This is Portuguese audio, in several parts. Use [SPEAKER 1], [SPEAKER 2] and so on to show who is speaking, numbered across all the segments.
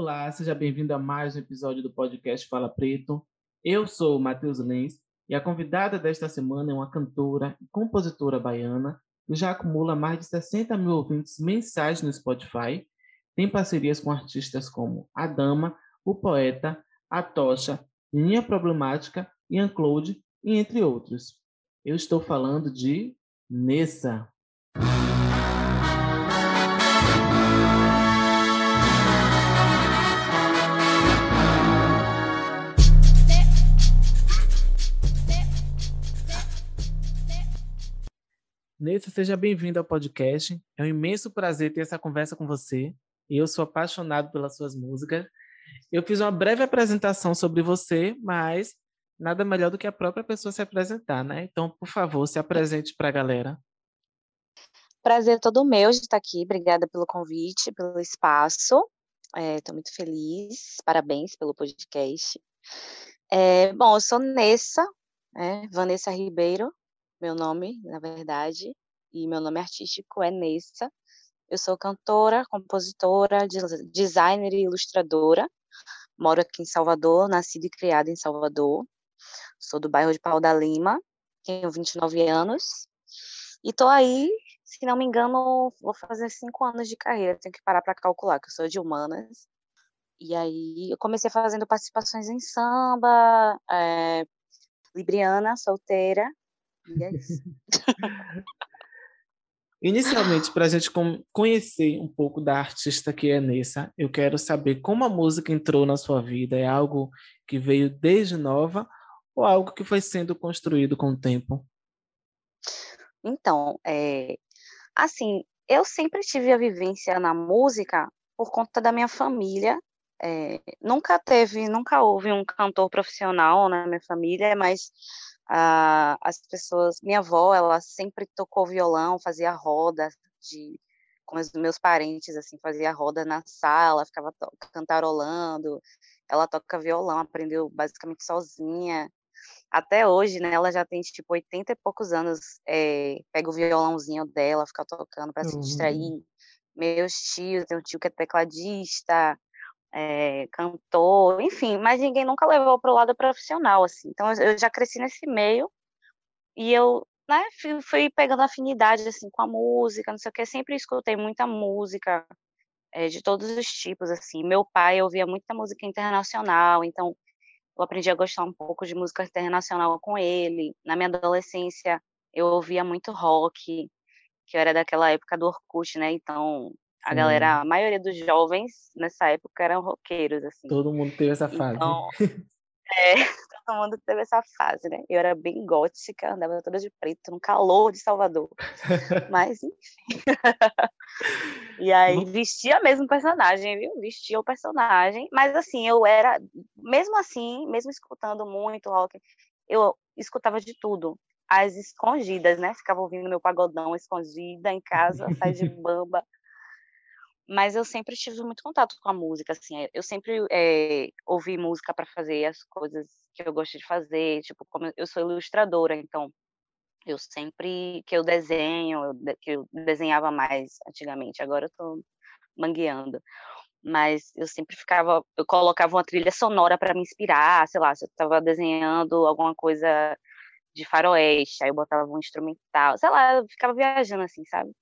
[SPEAKER 1] Olá, seja bem-vindo a mais um episódio do podcast Fala Preto. Eu sou o Matheus Lenz e a convidada desta semana é uma cantora e compositora baiana que já acumula mais de 60 mil ouvintes mensais no Spotify. Tem parcerias com artistas como A Dama, O Poeta, A Tocha, Linha Problemática, Ian Claude entre outros. Eu estou falando de Nessa. Nessa, seja bem-vindo ao podcast. É um imenso prazer ter essa conversa com você. Eu sou apaixonado pelas suas músicas. Eu fiz uma breve apresentação sobre você, mas nada melhor do que a própria pessoa se apresentar, né? Então, por favor, se apresente para a galera.
[SPEAKER 2] Prazer é todo meu de estar aqui. Obrigada pelo convite, pelo espaço. Estou é, muito feliz. Parabéns pelo podcast. É, bom, eu sou Nessa, né? Vanessa Ribeiro, meu nome, na verdade, e meu nome artístico é Nessa. Eu sou cantora, compositora, designer e ilustradora. Moro aqui em Salvador, nascida e criada em Salvador. Sou do bairro de Pau da Lima, tenho 29 anos. E tô aí, se não me engano, vou fazer cinco anos de carreira. Tenho que parar para calcular, que eu sou de humanas. E aí eu comecei fazendo participações em samba, é, libriana, solteira, e é isso.
[SPEAKER 1] Inicialmente, para a gente conhecer um pouco da artista que é Nessa, eu quero saber como a música entrou na sua vida. É algo que veio desde nova ou algo que foi sendo construído com o tempo?
[SPEAKER 2] Então, é, assim, eu sempre tive a vivência na música por conta da minha família. É, nunca teve, nunca houve um cantor profissional na minha família, mas ah, as pessoas, minha avó, ela sempre tocou violão, fazia roda de com os meus parentes, assim, fazia roda na sala, ficava cantarolando. Ela toca violão, aprendeu basicamente sozinha. Até hoje, né, ela já tem, tipo, 80 e poucos anos, é, pega o violãozinho dela, fica tocando para uhum. se distrair. Meus tios, tem um tio que é tecladista, é, cantor, enfim, mas ninguém nunca levou para o lado profissional, assim. Então eu já cresci nesse meio e eu, né, fui, fui, pegando afinidade assim com a música, não sei o que, sempre escutei muita música é, de todos os tipos, assim. Meu pai ouvia muita música internacional, então eu aprendi a gostar um pouco de música internacional com ele. Na minha adolescência eu ouvia muito rock, que era daquela época do Orkut, né? Então a galera, a maioria dos jovens nessa época eram roqueiros, assim.
[SPEAKER 1] Todo mundo teve essa fase.
[SPEAKER 2] Então, é, todo mundo teve essa fase, né? Eu era bem gótica, andava toda de preto, no calor de Salvador. Mas, enfim. e aí, vestia mesmo o personagem, viu? Vestia o personagem. Mas, assim, eu era, mesmo assim, mesmo escutando muito rock, eu escutava de tudo. As escondidas, né? Ficava ouvindo meu pagodão escondida em casa, sai de bamba mas eu sempre tive muito contato com a música, assim, eh, eu sempre é, ouvi música para fazer as coisas que eu gosto de fazer, tipo, como eu sou ilustradora, então eu sempre que eu desenho, eu, que eu desenhava mais antigamente, agora eu tô mangueando, mas eu sempre ficava, eu colocava uma trilha sonora para me inspirar, sei lá, se eu estava desenhando alguma coisa de faroeste, aí eu botava um instrumental, sei lá, eu ficava viajando assim, sabe?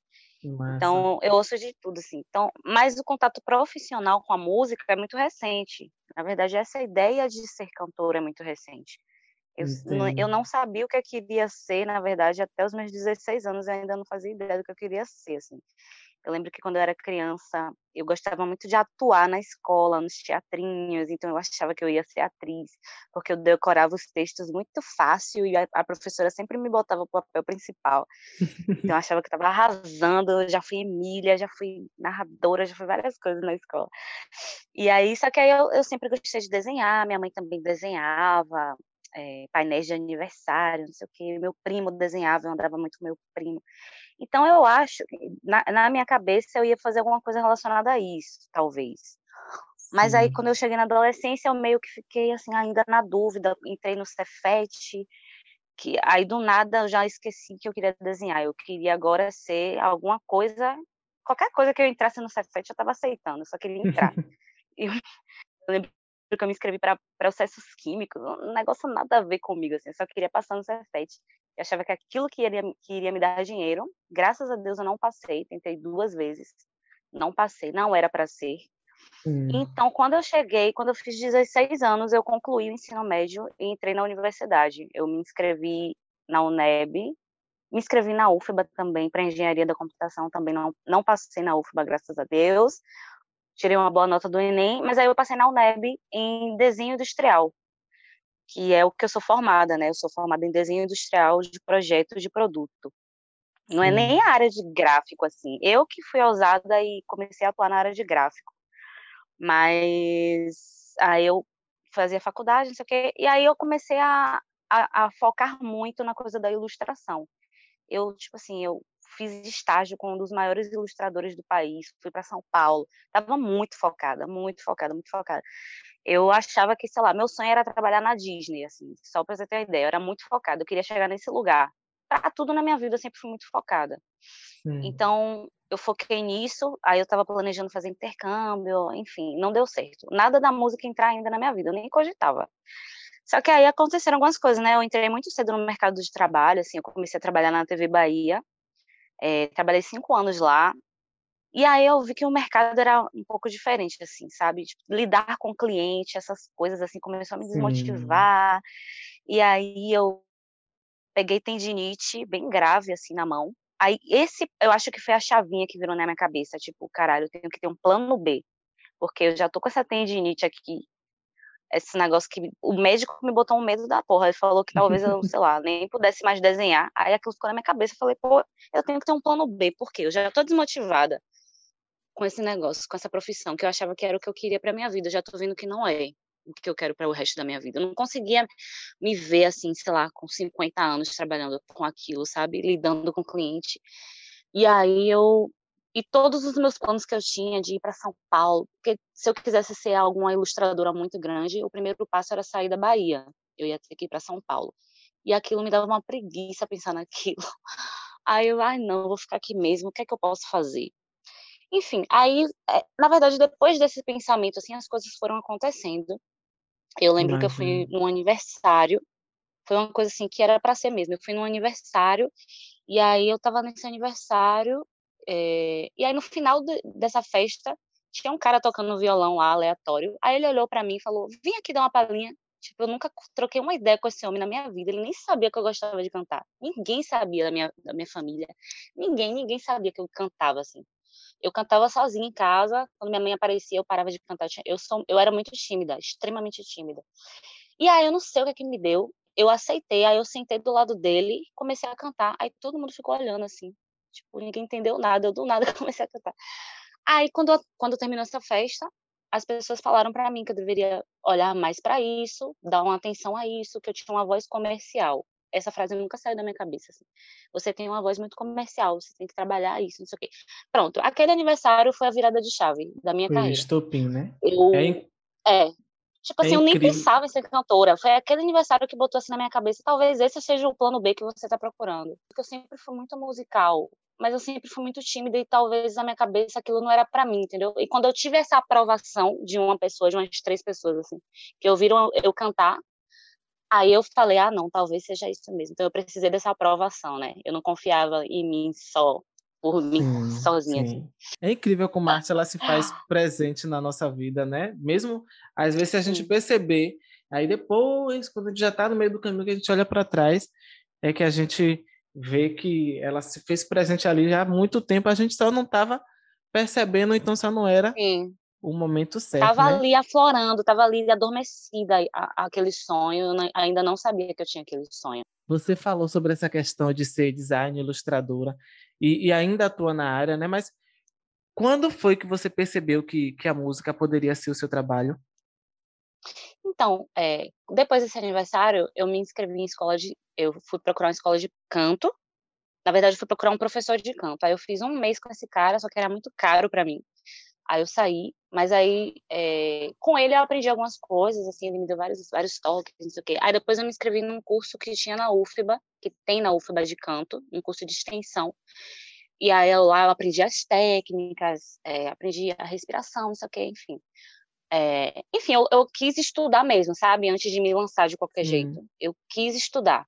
[SPEAKER 1] Massa.
[SPEAKER 2] Então, eu ouço de tudo, assim. Então, mas o contato profissional com a música é muito recente. Na verdade, essa ideia de ser cantora é muito recente. Eu, eu não sabia o que eu queria ser, na verdade, até os meus 16 anos eu ainda não fazia ideia do que eu queria ser, assim. Eu lembro que quando eu era criança, eu gostava muito de atuar na escola, nos teatrinhos, então eu achava que eu ia ser atriz, porque eu decorava os textos muito fácil e a, a professora sempre me botava o papel principal. Então eu achava que estava arrasando, eu já fui Emília, já fui narradora, já fui várias coisas na escola. E aí, só que aí eu, eu sempre gostei de desenhar, minha mãe também desenhava, é, painéis de aniversário, não sei o que. Meu primo desenhava, eu andava muito com meu primo. Então, eu acho, na, na minha cabeça, eu ia fazer alguma coisa relacionada a isso, talvez. Mas aí, quando eu cheguei na adolescência, eu meio que fiquei, assim, ainda na dúvida. Entrei no Cefet, que aí, do nada, eu já esqueci que eu queria desenhar. Eu queria agora ser alguma coisa... Qualquer coisa que eu entrasse no Cefet, eu estava aceitando. Eu só queria entrar. eu, eu lembro que eu me inscrevi para processos químicos, um negócio nada a ver comigo, assim, eu só queria passar no Cefet. Eu achava que aquilo que iria, que iria me dar dinheiro, graças a Deus eu não passei, tentei duas vezes, não passei, não era para ser. Hum. Então, quando eu cheguei, quando eu fiz 16 anos, eu concluí o ensino médio e entrei na universidade. Eu me inscrevi na UNEB, me inscrevi na UFBA também, para engenharia da computação, também não, não passei na UFBA, graças a Deus. Tirei uma boa nota do Enem, mas aí eu passei na UNEB em desenho industrial, que é o que eu sou formada, né? Eu sou formada em desenho industrial de projeto de produto. Não é nem a área de gráfico, assim. Eu que fui ousada e comecei a atuar na área de gráfico. Mas aí eu fazia faculdade, não sei o quê, e aí eu comecei a, a, a focar muito na coisa da ilustração. Eu, tipo assim, eu fiz estágio com um dos maiores ilustradores do país, fui para São Paulo, estava muito focada, muito focada, muito focada. Eu achava que, sei lá, meu sonho era trabalhar na Disney, assim, só para você ter uma ideia, eu era muito focada, eu queria chegar nesse lugar. Para tudo na minha vida eu sempre fui muito focada. Hum. Então, eu foquei nisso, aí eu estava planejando fazer intercâmbio, enfim, não deu certo. Nada da música entrar ainda na minha vida, eu nem cogitava. Só que aí aconteceram algumas coisas, né? Eu entrei muito cedo no mercado de trabalho, assim, eu comecei a trabalhar na TV Bahia, é, trabalhei cinco anos lá, e aí eu vi que o mercado era um pouco diferente, assim, sabe? Tipo, lidar com o cliente, essas coisas, assim, começou a me desmotivar. Sim. E aí eu peguei tendinite bem grave, assim, na mão. Aí, esse, eu acho que foi a chavinha que virou na minha cabeça, tipo, caralho, eu tenho que ter um plano B, porque eu já tô com essa tendinite aqui, esse negócio que o médico me botou um medo da porra, ele falou que talvez eu, sei lá, nem pudesse mais desenhar, aí aquilo ficou na minha cabeça, eu falei, pô, eu tenho que ter um plano B, porque eu já tô desmotivada com esse negócio, com essa profissão, que eu achava que era o que eu queria pra minha vida, eu já tô vendo que não é o que eu quero para o resto da minha vida. Eu não conseguia me ver assim, sei lá, com 50 anos trabalhando com aquilo, sabe? Lidando com cliente. E aí eu e todos os meus planos que eu tinha de ir para São Paulo, porque se eu quisesse ser alguma ilustradora muito grande, o primeiro passo era sair da Bahia. Eu ia ter que ir para São Paulo. E aquilo me dava uma preguiça pensar naquilo. Aí eu, ai não, vou ficar aqui mesmo, o que é que eu posso fazer? Enfim, aí, é, na verdade, depois desse pensamento, assim, as coisas foram acontecendo. Eu lembro Imagina. que eu fui num aniversário, foi uma coisa assim que era para ser mesmo. Eu fui num aniversário e aí eu tava nesse aniversário é, e aí no final de, dessa festa tinha um cara tocando violão lá aleatório. Aí ele olhou para mim e falou: "Vem aqui dar uma palhinha". Tipo, eu nunca troquei uma ideia com esse homem na minha vida. Ele nem sabia que eu gostava de cantar. Ninguém sabia da minha, da minha família. Ninguém, ninguém sabia que eu cantava assim. Eu cantava sozinha em casa, quando minha mãe aparecia, eu parava de cantar. Eu, sou, eu era muito tímida, extremamente tímida. E aí eu não sei o que, é que me deu, eu aceitei, aí eu sentei do lado dele, comecei a cantar, aí todo mundo ficou olhando assim, tipo, ninguém entendeu nada, eu do nada comecei a cantar. Aí quando, quando terminou essa festa, as pessoas falaram para mim que eu deveria olhar mais para isso, dar uma atenção a isso, que eu tinha uma voz comercial essa frase nunca saiu da minha cabeça. Assim. Você tem uma voz muito comercial, você tem que trabalhar isso, não sei o quê. Pronto, aquele aniversário foi a virada de chave da minha foi carreira.
[SPEAKER 1] estopim, né?
[SPEAKER 2] Eu, é, é, Tipo é assim, é eu nem pensava em ser cantora. Foi aquele aniversário que botou assim na minha cabeça. Talvez esse seja o plano B que você está procurando. Porque eu sempre fui muito musical, mas eu sempre fui muito tímida e talvez na minha cabeça aquilo não era para mim, entendeu? E quando eu tive essa aprovação de uma pessoa, de umas três pessoas, assim, que ouviram eu cantar, Aí eu falei, ah, não, talvez seja isso mesmo. Então eu precisei dessa aprovação, né? Eu não confiava em mim só, por mim, sozinha. Sim. Assim.
[SPEAKER 1] É incrível como a arte ela se faz presente na nossa vida, né? Mesmo às vezes se a gente sim. perceber, aí depois, quando a gente já está no meio do caminho, que a gente olha para trás, é que a gente vê que ela se fez presente ali já há muito tempo, a gente só não estava percebendo, então só não era Sim o momento certo.
[SPEAKER 2] Tava
[SPEAKER 1] né?
[SPEAKER 2] ali aflorando, tava ali adormecida a, aquele sonho, eu ainda não sabia que eu tinha aquele sonho.
[SPEAKER 1] Você falou sobre essa questão de ser design, ilustradora e, e ainda atua na área, né? Mas quando foi que você percebeu que, que a música poderia ser o seu trabalho?
[SPEAKER 2] Então, é, depois desse aniversário, eu me inscrevi em escola de. Eu fui procurar uma escola de canto. Na verdade, eu fui procurar um professor de canto. Aí eu fiz um mês com esse cara, só que era muito caro para mim. Aí eu saí, mas aí é, com ele eu aprendi algumas coisas, assim, ele me deu vários, vários toques, não sei o quê. Aí depois eu me inscrevi num curso que tinha na UFBA, que tem na UFBA de canto, um curso de extensão. E aí eu, lá eu aprendi as técnicas, é, aprendi a respiração, não sei o quê, enfim. É, enfim, eu, eu, quis estudar mesmo, sabe? Antes de me lançar de qualquer jeito. Eu quis estudar.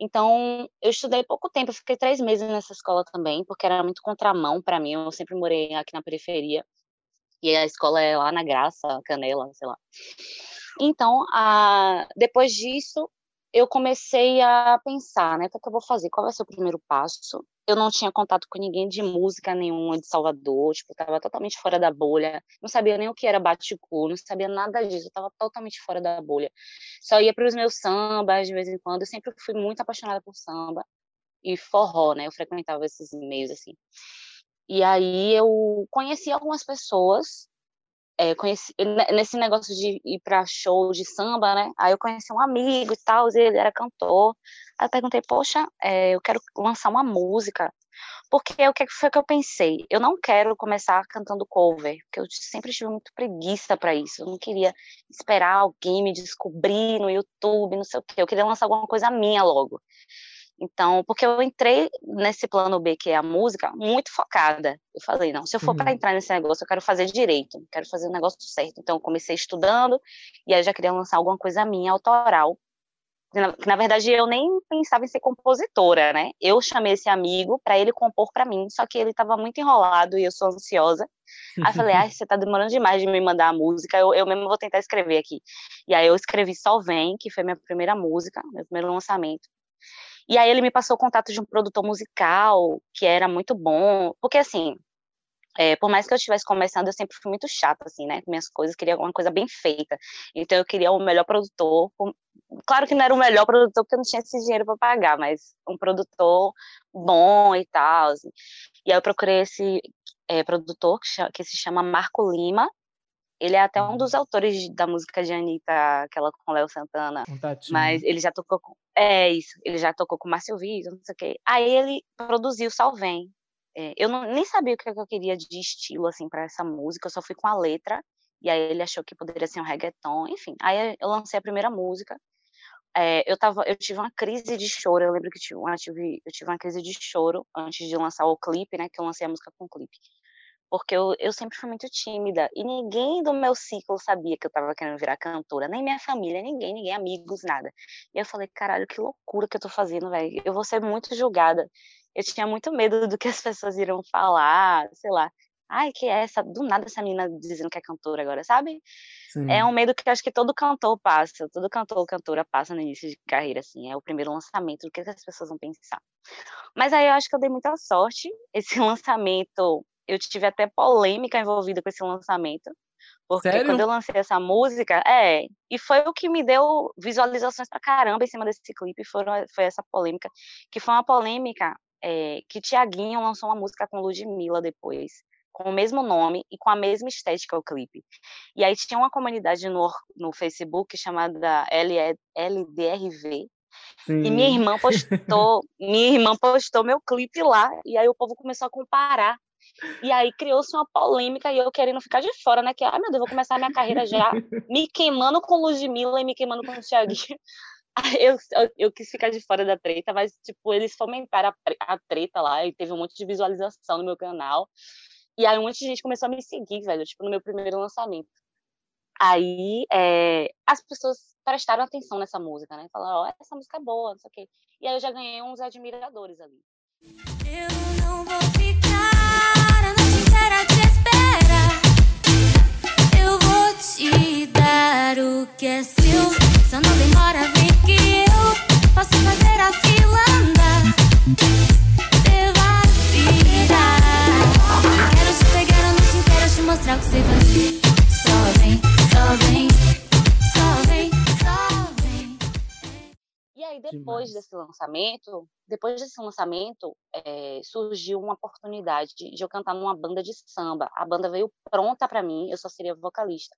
[SPEAKER 2] Então, eu estudei pouco tempo, eu fiquei três meses nessa escola também, porque era muito contramão para mim. Eu sempre morei aqui na periferia. E a escola é lá na Graça, Canela, sei lá. Então, a... depois disso, eu comecei a pensar, né, o que, é que eu vou fazer? Qual vai ser o primeiro passo? Eu não tinha contato com ninguém de música nenhuma de Salvador, tipo, estava totalmente fora da bolha, não sabia nem o que era baticu, não sabia nada disso, estava totalmente fora da bolha. Só ia para os meus sambas de vez em quando, eu sempre fui muito apaixonada por samba e forró, né? Eu frequentava esses meios assim. E aí eu conheci algumas pessoas é, conheci, nesse negócio de ir para show de samba, né? Aí eu conheci um amigo e tal, ele era cantor. Aí eu perguntei, poxa, é, eu quero lançar uma música. Porque o que foi que eu pensei? Eu não quero começar cantando cover, porque eu sempre tive muito preguiça para isso. Eu não queria esperar alguém me descobrir no YouTube, não sei o quê. Eu queria lançar alguma coisa minha logo. Então, porque eu entrei nesse plano B, que é a música, muito focada. Eu falei, não, se eu for uhum. para entrar nesse negócio, eu quero fazer direito, quero fazer o negócio certo. Então, eu comecei estudando, e aí já queria lançar alguma coisa minha, autoral. Que na, que, na verdade, eu nem pensava em ser compositora, né? Eu chamei esse amigo para ele compor para mim, só que ele estava muito enrolado e eu sou ansiosa. Aí eu falei, ai, você está demorando demais de me mandar a música, eu, eu mesmo vou tentar escrever aqui. E aí eu escrevi Só Vem, que foi minha primeira música, meu primeiro lançamento. E aí ele me passou o contato de um produtor musical, que era muito bom, porque assim, é, por mais que eu estivesse começando, eu sempre fui muito chata, assim, né, com minhas coisas, queria alguma coisa bem feita. Então eu queria o melhor produtor, claro que não era o melhor produtor, porque eu não tinha esse dinheiro para pagar, mas um produtor bom e tal. Assim. E aí eu procurei esse é, produtor que, que se chama Marco Lima, ele é até um dos autores da música de Anitta, aquela com Léo Santana. Mas ele já tocou com. É isso, ele já tocou com Márcio Vitor, não sei o quê. Aí ele produziu Salvem. É, eu não, nem sabia o que eu queria de estilo, assim, para essa música, eu só fui com a letra. E aí ele achou que poderia ser um reggaeton, enfim. Aí eu lancei a primeira música. É, eu, tava, eu tive uma crise de choro, eu lembro que tive, eu tive, eu tive uma crise de choro antes de lançar o clipe, né? Que eu lancei a música com o clipe porque eu, eu sempre fui muito tímida e ninguém do meu ciclo sabia que eu estava querendo virar cantora, nem minha família, ninguém, ninguém, amigos, nada. E eu falei, caralho, que loucura que eu tô fazendo, velho. Eu vou ser muito julgada. Eu tinha muito medo do que as pessoas iriam falar, sei lá. Ai, que é essa? Do nada essa menina dizendo que é cantora agora, sabe? É Sim. É um medo que eu acho que todo cantor passa, todo cantor ou cantora passa no início de carreira, assim. É o primeiro lançamento, o que as pessoas vão pensar. Mas aí eu acho que eu dei muita sorte. Esse lançamento eu tive até polêmica envolvida com esse lançamento. Porque Sério? quando eu lancei essa música, é, e foi o que me deu visualizações pra caramba em cima desse clipe, foram, foi essa polêmica, que foi uma polêmica é, que Tiaguinho lançou uma música com Ludmilla depois, com o mesmo nome e com a mesma estética o clipe. E aí tinha uma comunidade no, no Facebook chamada LDRV, Sim. E minha irmã postou, minha irmã postou meu clipe lá, e aí o povo começou a comparar e aí criou-se uma polêmica e eu querendo ficar de fora, né? Que, ai meu Deus, vou começar a minha carreira já me queimando com Ludmilla e me queimando com o Thiaguinho. Eu, eu, eu, quis ficar de fora da treta, mas, tipo, eles fomentaram a, a treta lá e teve um monte de visualização no meu canal. E aí um monte de gente começou a me seguir, velho, tipo, no meu primeiro lançamento. Aí é, as pessoas prestaram atenção nessa música, né? Falaram, ó, oh, essa música é boa, não sei o quê. E aí eu já ganhei uns admiradores ali. Eu não vou ficar te dar o que é seu. Só não demora, vem que eu posso fazer a fila andar. Você vai virar. Eu quero te pegar a noite inteira, te mostrar o que você faz. Só vem, só vem, só vem, só vem. E aí, depois Demais. desse lançamento, depois desse lançamento, é, surgiu uma oportunidade de eu cantar numa banda de samba. A banda veio pronta para mim, eu só seria vocalista.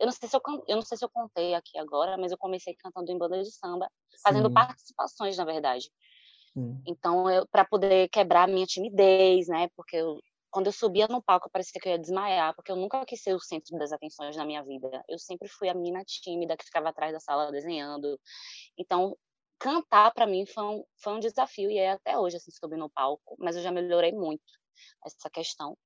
[SPEAKER 2] Eu não sei se eu, eu não sei se eu contei aqui agora, mas eu comecei cantando em banda de samba, fazendo Sim. participações, na verdade. Sim. Então, para poder quebrar a minha timidez, né? Porque eu, quando eu subia no palco, parecia que eu ia desmaiar, porque eu nunca quis ser o centro das atenções na minha vida. Eu sempre fui a menina tímida que ficava atrás da sala desenhando. Então, cantar para mim foi um, foi um desafio e é até hoje assim subir no palco, mas eu já melhorei muito essa questão.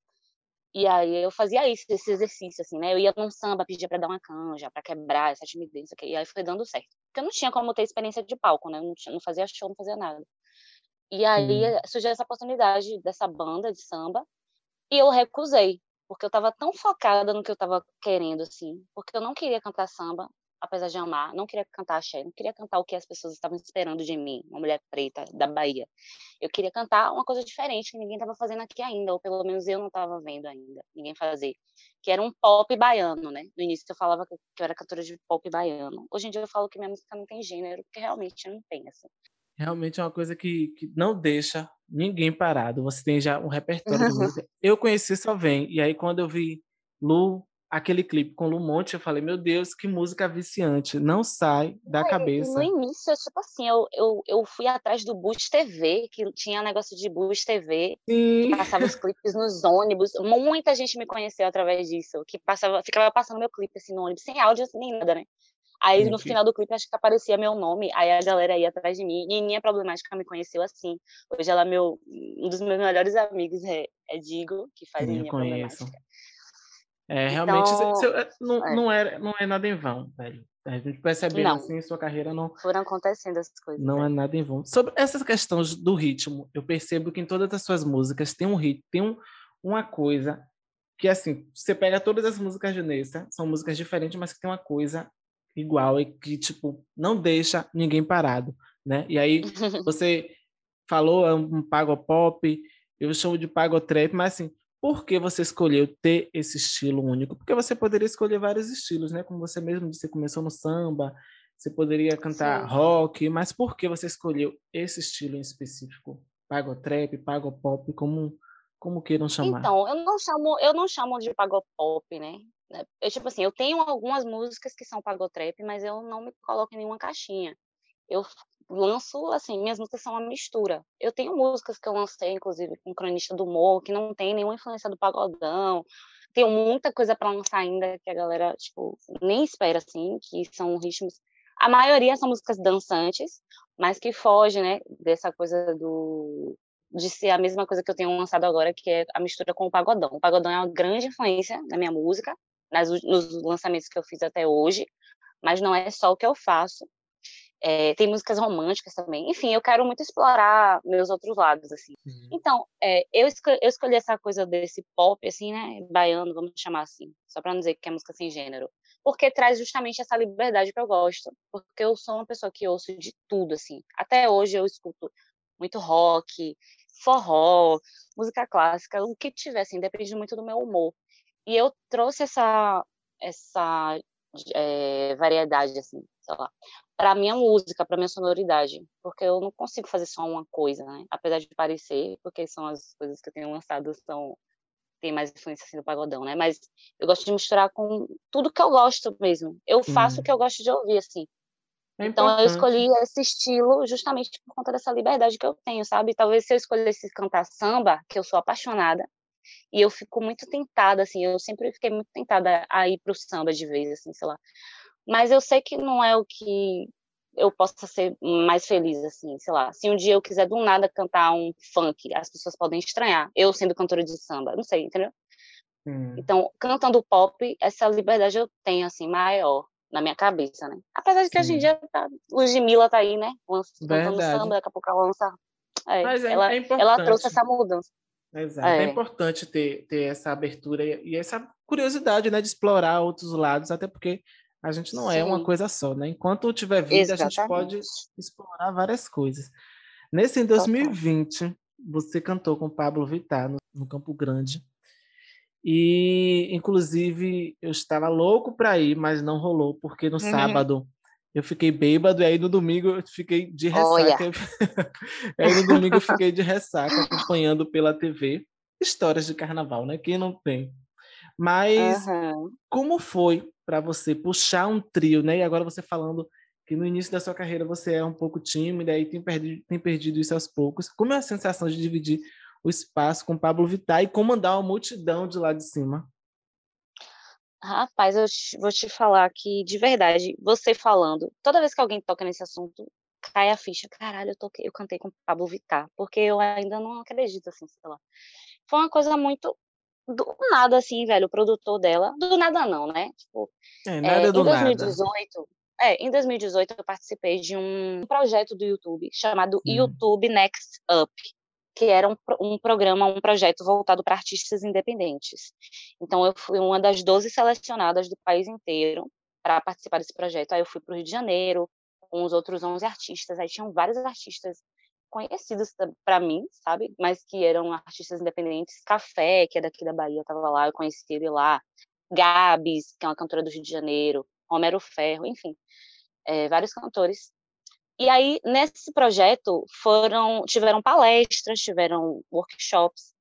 [SPEAKER 2] E aí eu fazia isso, esse exercício, assim, né? Eu ia num samba, pedia para dar uma canja, para quebrar essa timidez, aqui, e aí foi dando certo. Porque eu não tinha como ter experiência de palco, né? Eu não, tinha, não fazia show, não fazia nada. E aí hum. surgiu essa oportunidade dessa banda de samba, e eu recusei, porque eu estava tão focada no que eu estava querendo, assim, porque eu não queria cantar samba, apesar de amar, não queria cantar axé, não queria cantar o que as pessoas estavam esperando de mim, uma mulher preta da Bahia. Eu queria cantar uma coisa diferente que ninguém estava fazendo aqui ainda, ou pelo menos eu não estava vendo ainda ninguém fazer, que era um pop baiano, né? No início eu falava que eu era cantora de pop baiano. Hoje em dia eu falo que minha música não tem gênero, porque realmente não tem, assim.
[SPEAKER 1] Realmente é uma coisa que, que não deixa ninguém parado. Você tem já um repertório de música. Eu conheci Só Vem, e aí quando eu vi Lu aquele clipe com Lumonte, eu falei, meu Deus, que música viciante, não sai da
[SPEAKER 2] é,
[SPEAKER 1] cabeça.
[SPEAKER 2] No início, tipo assim, eu, eu, eu fui atrás do Bus TV, que tinha negócio de Bus TV, Sim. que passava os clipes nos ônibus, muita gente me conheceu através disso, que passava, ficava passando meu clipe assim no ônibus, sem áudio, nem nada, né? Aí no final do clipe acho que aparecia meu nome, aí a galera ia atrás de mim. Nininha Problemática me conheceu assim. Hoje ela é meu, um dos meus melhores amigos, é, é Digo, que faz Sim, Nininha Problemática.
[SPEAKER 1] É, realmente então, é, não, é. Não, é, não é nada em vão, velho. A gente percebe não. assim, sua carreira não.
[SPEAKER 2] Foram acontecendo as coisas.
[SPEAKER 1] Não é. é nada em vão. Sobre essas questões do ritmo, eu percebo que em todas as suas músicas tem um ritmo, tem um, uma coisa que, assim, você pega todas as músicas de Nessa, são músicas diferentes, mas que tem uma coisa igual e que, tipo, não deixa ninguém parado, né? E aí você falou é um pago pop, eu chamo de pago trap, mas assim, por que você escolheu ter esse estilo único? Porque você poderia escolher vários estilos, né? Como você mesmo disse, você começou no samba, você poderia cantar Sim. rock, mas por que você escolheu esse estilo em específico? Pagotrap, pagopop, como como queiram chamar?
[SPEAKER 2] Então, eu não chamo, eu não chamo de pagopop, né? Eu, tipo assim, eu tenho algumas músicas que são pagotrap, mas eu não me coloco em nenhuma caixinha. Eu lanço, assim, minhas músicas são uma mistura. Eu tenho músicas que eu lancei, inclusive, com Cronista do Humor, que não tem nenhuma influência do pagodão. Tenho muita coisa para lançar ainda que a galera, tipo, nem espera, assim, que são ritmos... A maioria são músicas dançantes, mas que foge, né, dessa coisa do de ser a mesma coisa que eu tenho lançado agora, que é a mistura com o pagodão. O pagodão é uma grande influência na minha música, nas, nos lançamentos que eu fiz até hoje, mas não é só o que eu faço. É, tem músicas românticas também. Enfim, eu quero muito explorar meus outros lados, assim. Uhum. Então, é, eu, escolhi, eu escolhi essa coisa desse pop, assim, né, baiano, vamos chamar assim, só para não dizer que é música sem gênero, porque traz justamente essa liberdade que eu gosto, porque eu sou uma pessoa que ouço de tudo, assim. Até hoje eu escuto muito rock, forró, música clássica, o que tiver, assim, depende muito do meu humor. E eu trouxe essa, essa é, variedade, assim, sei lá, para minha música, para minha sonoridade, porque eu não consigo fazer só uma coisa, né? Apesar de parecer, porque são as coisas que eu tenho lançado são tem mais influência assim do pagodão, né? Mas eu gosto de misturar com tudo que eu gosto mesmo. Eu faço o que eu gosto de ouvir, assim. É então eu escolhi esse estilo justamente por conta dessa liberdade que eu tenho, sabe? Talvez se eu escolhesse cantar samba, que eu sou apaixonada, e eu fico muito tentada, assim, eu sempre fiquei muito tentada a ir pro samba de vez, assim, sei lá. Mas eu sei que não é o que eu possa ser mais feliz, assim, sei lá. Se um dia eu quiser do nada cantar um funk, as pessoas podem estranhar, eu sendo cantora de samba, não sei, entendeu? Hum. Então, cantando pop, essa liberdade eu tenho, assim, maior na minha cabeça, né? Apesar de que Sim. hoje em dia tá, Ludmilla tá aí, né? Cantando samba, daqui a pouco ela lança. É, Mas é, ela, é ela trouxe essa mudança.
[SPEAKER 1] Exato. É. é, importante ter, ter essa abertura e essa curiosidade, né, de explorar outros lados, até porque a gente não Sim. é uma coisa só, né? Enquanto tiver vida, Exatamente. a gente pode explorar várias coisas. Nesse em 2020, Total. você cantou com Pablo Vittar no, no Campo Grande. E, inclusive, eu estava louco para ir, mas não rolou, porque no uhum. sábado eu fiquei bêbado, e aí no domingo eu fiquei de ressaca. aí no domingo eu fiquei de ressaca, acompanhando pela TV histórias de carnaval, né? Quem não tem? Mas uhum. como foi para você puxar um trio, né? E agora você falando que no início da sua carreira você é um pouco tímida e tem perdido, tem perdido isso aos poucos. Como é a sensação de dividir o espaço com Pablo Vittar e comandar uma multidão de lá de cima?
[SPEAKER 2] Rapaz, eu vou te falar que, de verdade, você falando, toda vez que alguém toca nesse assunto, cai a ficha. Caralho, eu, toquei, eu cantei com Pablo Vittar, porque eu ainda não acredito, assim, sei lá. Foi uma coisa muito do nada, assim, velho, o produtor dela, do nada não, né? Tipo,
[SPEAKER 1] é, nada
[SPEAKER 2] é,
[SPEAKER 1] do
[SPEAKER 2] em 2018, nada. É, em 2018 eu participei de um projeto do YouTube chamado hum. YouTube Next Up, que era um, um programa, um projeto voltado para artistas independentes. Então eu fui uma das 12 selecionadas do país inteiro para participar desse projeto. Aí eu fui para o Rio de Janeiro com os outros 11 artistas, aí tinham vários artistas conhecidos para mim, sabe? Mas que eram artistas independentes. Café, que é daqui da Bahia, estava lá, eu conheci ele lá. Gabs, que é uma cantora do Rio de Janeiro. Romero Ferro, enfim, é, vários cantores. E aí, nesse projeto, foram tiveram palestras, tiveram workshops,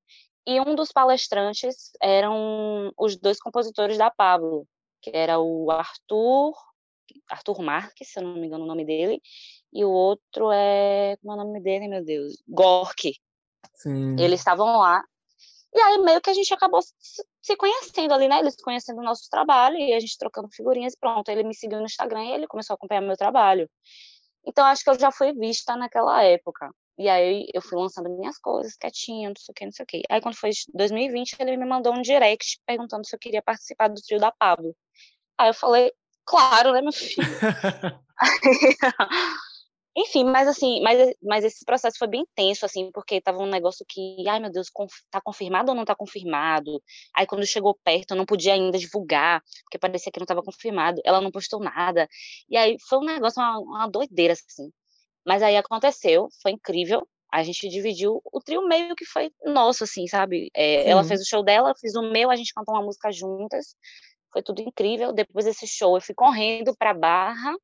[SPEAKER 2] e um dos palestrantes eram os dois compositores da Pablo, que era o Arthur, Arthur Marques, se eu não me engano o nome dele, e o outro é. Como é o nome dele, meu Deus? Gork. Sim. Eles estavam lá. E aí, meio que a gente acabou se conhecendo ali, né? Eles conhecendo o nosso trabalho e a gente trocando figurinhas e pronto. Ele me seguiu no Instagram e ele começou a acompanhar meu trabalho. Então, acho que eu já fui vista naquela época. E aí, eu fui lançando minhas coisas, quietinha, não sei o que, não sei o que. Aí, quando foi 2020, ele me mandou um direct perguntando se eu queria participar do trio da Pablo. Aí eu falei, claro, né, meu filho? Enfim, mas assim, mas, mas esse processo foi bem intenso, assim, porque tava um negócio que, ai meu Deus, tá confirmado ou não tá confirmado? Aí quando chegou perto, eu não podia ainda divulgar, porque parecia que não tava confirmado, ela não postou nada. E aí foi um negócio, uma, uma doideira, assim. Mas aí aconteceu, foi incrível. A gente dividiu o trio meio que foi nosso, assim, sabe? É, ela fez o show dela, eu fiz o meu, a gente cantou uma música juntas. Foi tudo incrível. Depois desse show, eu fui correndo para Barra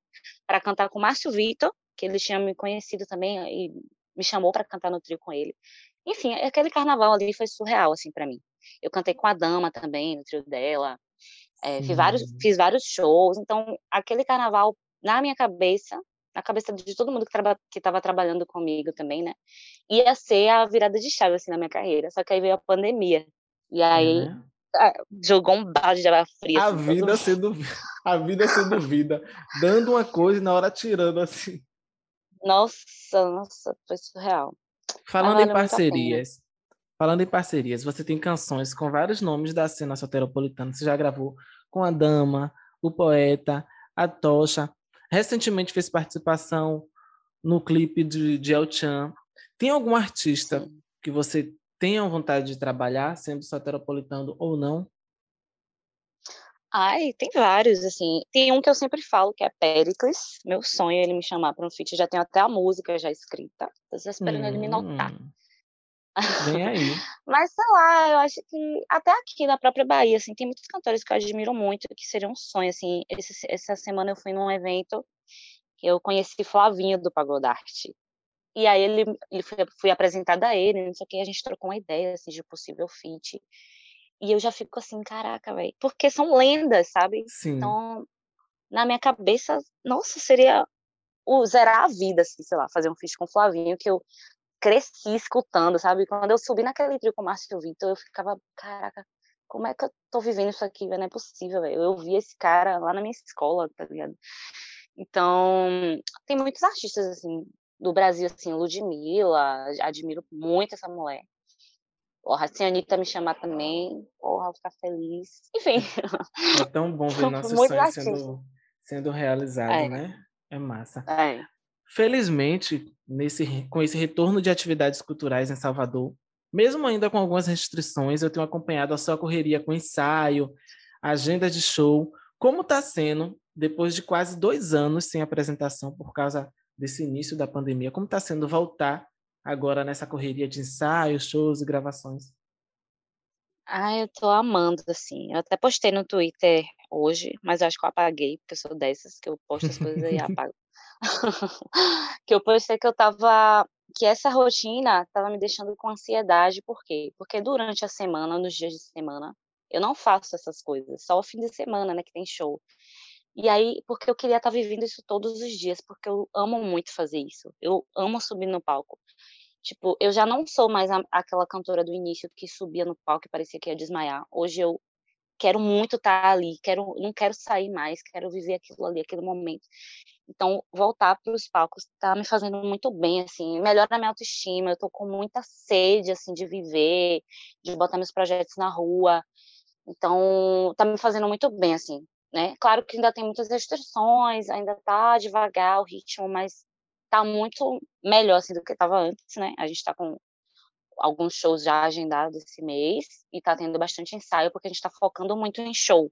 [SPEAKER 2] para cantar com o Márcio Vitor que ele tinha me conhecido também e me chamou para cantar no trio com ele. Enfim, aquele carnaval ali foi surreal, assim, para mim. Eu cantei com a Dama também, no trio dela, é, fiz, vários, fiz vários shows, então aquele carnaval, na minha cabeça, na cabeça de todo mundo que estava trabalhando comigo também, né, ia ser a virada de chave, assim, na minha carreira, só que aí veio a pandemia, e aí uhum. jogou um balde de água fria.
[SPEAKER 1] A assim, vida sendo a vida sendo vida, dando uma coisa e na hora tirando, assim.
[SPEAKER 2] Nossa, nossa, foi surreal.
[SPEAKER 1] Falando em parcerias, falando em parcerias, você tem canções com vários nomes da cena soteropolitana. Você já gravou com a Dama, o Poeta, a Tocha. Recentemente fez participação no clipe de, de El Chan. Tem algum artista Sim. que você tenha vontade de trabalhar, sendo soteropolitano ou não?
[SPEAKER 2] Ai, tem vários, assim. Tem um que eu sempre falo, que é Pericles. Meu sonho é ele me chamar para um feat. Já tenho até a música já escrita. Tô esperando hum. ele me notar.
[SPEAKER 1] Hum. Vem aí.
[SPEAKER 2] Mas, sei lá, eu acho que até aqui na própria Bahia, assim, tem muitos cantores que eu admiro muito, que seria um sonho, assim. Esse, essa semana eu fui num evento que eu conheci Flavinho do Pagodarte. E aí ele, ele fui, fui apresentada a ele, não sei o que, a gente trocou uma ideia, assim, de possível feat. E eu já fico assim, caraca, velho. Porque são lendas, sabe?
[SPEAKER 1] Sim.
[SPEAKER 2] Então, na minha cabeça, nossa, seria o zerar a vida, assim, sei lá, fazer um feat com o Flavinho, que eu cresci escutando, sabe? Quando eu subi naquele trio com o Márcio Vitor, eu ficava, caraca, como é que eu tô vivendo isso aqui, velho? Não é possível, velho. Eu vi esse cara lá na minha escola, tá ligado? Então, tem muitos artistas, assim, do Brasil, assim, Ludmilla, admiro muito essa mulher. Porra, se a Anitta me chamar também, porra, vou ficar feliz. Enfim.
[SPEAKER 1] É tão bom ver nossos sonhos sendo, sendo realizados, é. né? É massa.
[SPEAKER 2] É.
[SPEAKER 1] Felizmente, nesse, com esse retorno de atividades culturais em Salvador, mesmo ainda com algumas restrições, eu tenho acompanhado a sua correria com ensaio, agenda de show. Como está sendo, depois de quase dois anos sem apresentação por causa desse início da pandemia, como está sendo voltar agora nessa correria de ensaios, shows e gravações?
[SPEAKER 2] Ah, eu tô amando, assim. Eu até postei no Twitter hoje, mas eu acho que eu apaguei, porque eu sou dessas que eu posto as coisas e apago. que eu postei que eu tava. que essa rotina tava me deixando com ansiedade, por quê? Porque durante a semana, nos dias de semana, eu não faço essas coisas, só o fim de semana, né, que tem show. E aí, porque eu queria estar vivendo isso todos os dias, porque eu amo muito fazer isso. Eu amo subir no palco. Tipo, eu já não sou mais a, aquela cantora do início que subia no palco e parecia que ia desmaiar. Hoje eu quero muito estar ali, quero, não quero sair mais, quero viver aquilo ali, aquele momento. Então, voltar para os palcos está me fazendo muito bem, assim, melhora a minha autoestima. Eu estou com muita sede, assim, de viver, de botar meus projetos na rua. Então, está me fazendo muito bem, assim, né? Claro que ainda tem muitas restrições, ainda está devagar o ritmo, mas está muito melhor, assim, do que estava antes, né? A gente está com alguns shows já agendados esse mês e está tendo bastante ensaio, porque a gente está focando muito em show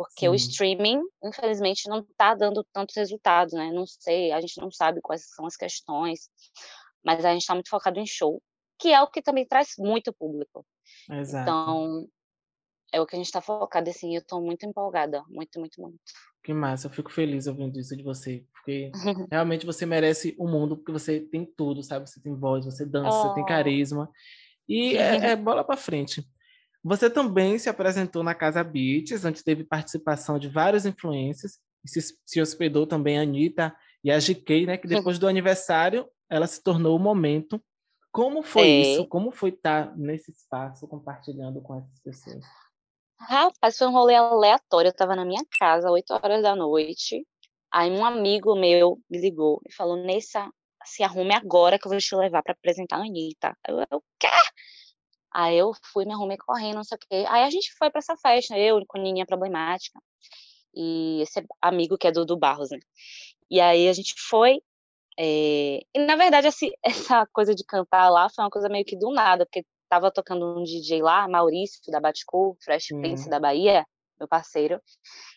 [SPEAKER 2] porque Sim. o streaming, infelizmente, não está dando tantos resultados, né? Não sei, a gente não sabe quais são as questões, mas a gente está muito focado em show, que é o que também traz muito público. Exato. Então, é o que a gente está focado, assim, eu estou muito empolgada, muito, muito, muito.
[SPEAKER 1] Que massa, eu fico feliz ouvindo isso de você, porque realmente você merece o mundo, porque você tem tudo, sabe? Você tem voz, você dança, oh. você tem carisma, e é, é bola para frente. Você também se apresentou na Casa Beats, onde teve participação de vários influências, e se, se hospedou também a Anitta e a GK, né? Que depois do aniversário, ela se tornou o momento. Como foi é. isso? Como foi estar nesse espaço compartilhando com essas pessoas?
[SPEAKER 2] Rapaz, foi um rolê aleatório. Eu estava na minha casa, 8 horas da noite. Aí um amigo meu me ligou e falou: Nessa, se arrume agora que eu vou te levar para apresentar a Anitta. Eu, eu, quê? Aí eu fui, me arrumei correndo, não sei o quê. Aí a gente foi para essa festa, eu com Nininha Problemática e esse amigo que é do, do Barros, né? E aí a gente foi. É... E na verdade, esse, essa coisa de cantar lá foi uma coisa meio que do nada, porque tava tocando um DJ lá, Maurício, da Batcool, Fresh hum. Prince da Bahia, meu parceiro.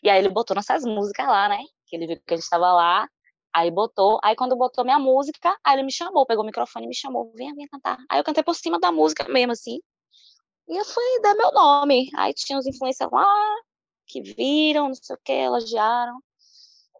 [SPEAKER 2] E aí ele botou nossas músicas lá, né? Que ele viu que a gente tava lá. Aí botou, aí quando botou minha música, aí ele me chamou, pegou o microfone e me chamou, vem, vem cantar. Aí eu cantei por cima da música mesmo, assim. E eu fui dar meu nome. Aí tinha os influencers lá, que viram, não sei o que, elogiaram.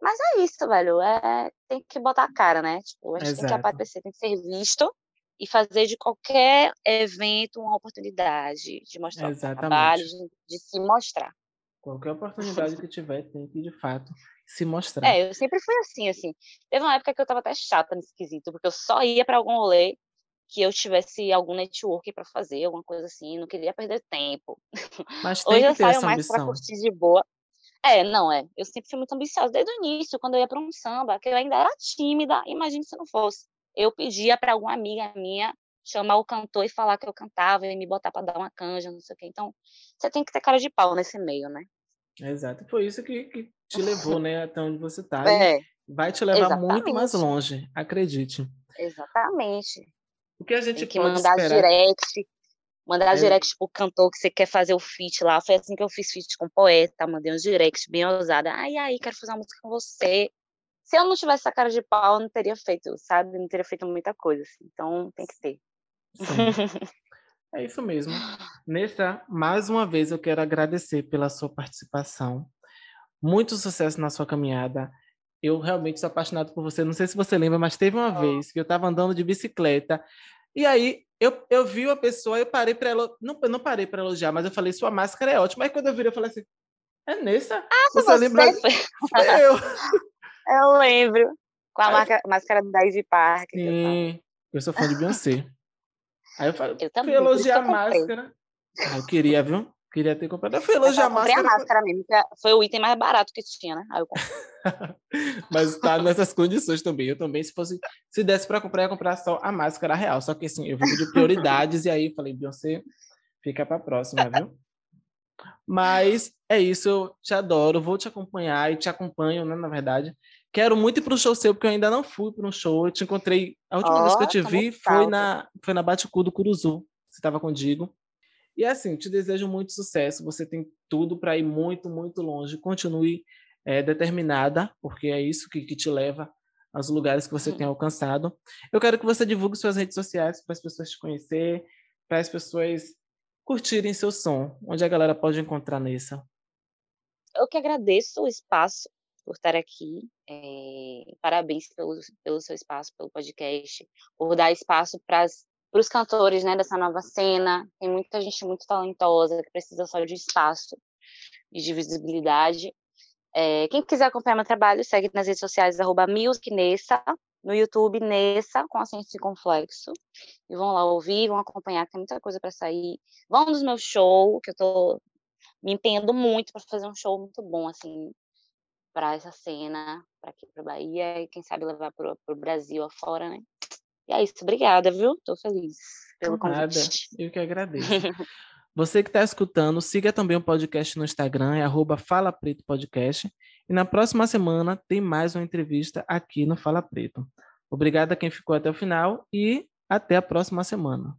[SPEAKER 2] Mas é isso, velho. É, tem que botar a cara, né? Tipo, a gente Exato. tem que aparecer, tem que ser visto e fazer de qualquer evento uma oportunidade de mostrar Exatamente. o trabalho, de, de se mostrar.
[SPEAKER 1] Qualquer oportunidade que tiver, tem que, de fato, se mostrar.
[SPEAKER 2] É, eu sempre fui assim, assim. Teve uma época que eu tava até chata nesse quesito, porque eu só ia para algum rolê que eu tivesse algum network para fazer, alguma coisa assim, não queria perder tempo.
[SPEAKER 1] Mas Hoje eu saio mais para
[SPEAKER 2] curtir de boa. É, não é. Eu sempre fui muito ambiciosa desde o início, quando eu ia para um samba, que eu ainda era tímida, imagine se não fosse. Eu pedia para alguma amiga minha chamar o cantor e falar que eu cantava e me botar para dar uma canja, não sei o quê. Então, você tem que ter cara de pau nesse meio, né?
[SPEAKER 1] Exato. Foi isso que, que te levou, né, até onde você está. É, vai te levar exatamente. muito mais longe, acredite.
[SPEAKER 2] Exatamente.
[SPEAKER 1] O que a gente
[SPEAKER 2] Tem que
[SPEAKER 1] pode
[SPEAKER 2] mandar
[SPEAKER 1] esperar?
[SPEAKER 2] direct, mandar é. direct pro cantor que você quer fazer o feat lá. Foi assim que eu fiz feat com poeta, mandei uns directs bem ousados. Ai, ai, quero fazer uma música com você. Se eu não tivesse essa cara de pau, eu não teria feito, sabe? Não teria feito muita coisa. Assim. Então, tem que ter.
[SPEAKER 1] É isso mesmo. Nessa, mais uma vez, eu quero agradecer pela sua participação. Muito sucesso na sua caminhada. Eu realmente sou apaixonado por você. Não sei se você lembra, mas teve uma oh. vez que eu estava andando de bicicleta e aí eu, eu vi uma pessoa, eu parei para ela, não, não parei para elogiar, mas eu falei sua máscara é ótima. Aí quando eu vi, eu falei assim, é nessa?
[SPEAKER 2] Ah, você, você lembra? Foi... foi eu. Eu lembro. Com a marca, máscara da Ivy Park.
[SPEAKER 1] Sim, eu sou fã de Beyoncé. Aí eu falei, eu também, fui elogiar a máscara. Ah, eu queria, viu? Queria ter comprado. Eu fui elogiar a máscara.
[SPEAKER 2] a máscara mesmo, foi o item mais barato que tinha, né? Aí eu
[SPEAKER 1] Mas tá nessas condições também. Eu também, se fosse, se desse para comprar, ia comprar só a máscara real. Só que assim, eu vi de prioridades e aí falei, Beyoncé, fica para próxima, viu? Mas é isso, eu te adoro, vou te acompanhar e te acompanho, né, na verdade. Quero muito ir para um show seu, porque eu ainda não fui para um show. Eu te encontrei. A última oh, vez que eu te vi foi na, foi na Baticu do Curuzu. Você estava contigo. E assim, te desejo muito sucesso. Você tem tudo para ir muito, muito longe. Continue é, determinada, porque é isso que, que te leva aos lugares que você tem alcançado. Eu quero que você divulgue suas redes sociais para as pessoas te conhecer, para as pessoas curtirem seu som. Onde a galera pode encontrar nessa?
[SPEAKER 2] Eu que agradeço o espaço por estar aqui. É, parabéns pelo, pelo seu espaço, pelo podcast, por dar espaço para os cantores né, dessa nova cena. Tem muita gente muito talentosa que precisa só de espaço e de visibilidade. É, quem quiser acompanhar meu trabalho, segue nas redes sociais, arroba Nessa, no YouTube, Nessa, com acento circunflexo. E vão lá ouvir, vão acompanhar, tem muita coisa para sair. Vão nos meus shows, que eu estou me empenhando muito para fazer um show muito bom, assim, para essa cena, para aqui para Bahia e quem sabe levar para o Brasil afora, né? E é isso, obrigada, viu? Estou feliz pelo convite. Nada,
[SPEAKER 1] eu que agradeço. Você que está escutando, siga também o podcast no Instagram, é Fala Preto Podcast. E na próxima semana tem mais uma entrevista aqui no Fala Preto. Obrigado a quem ficou até o final e até a próxima semana.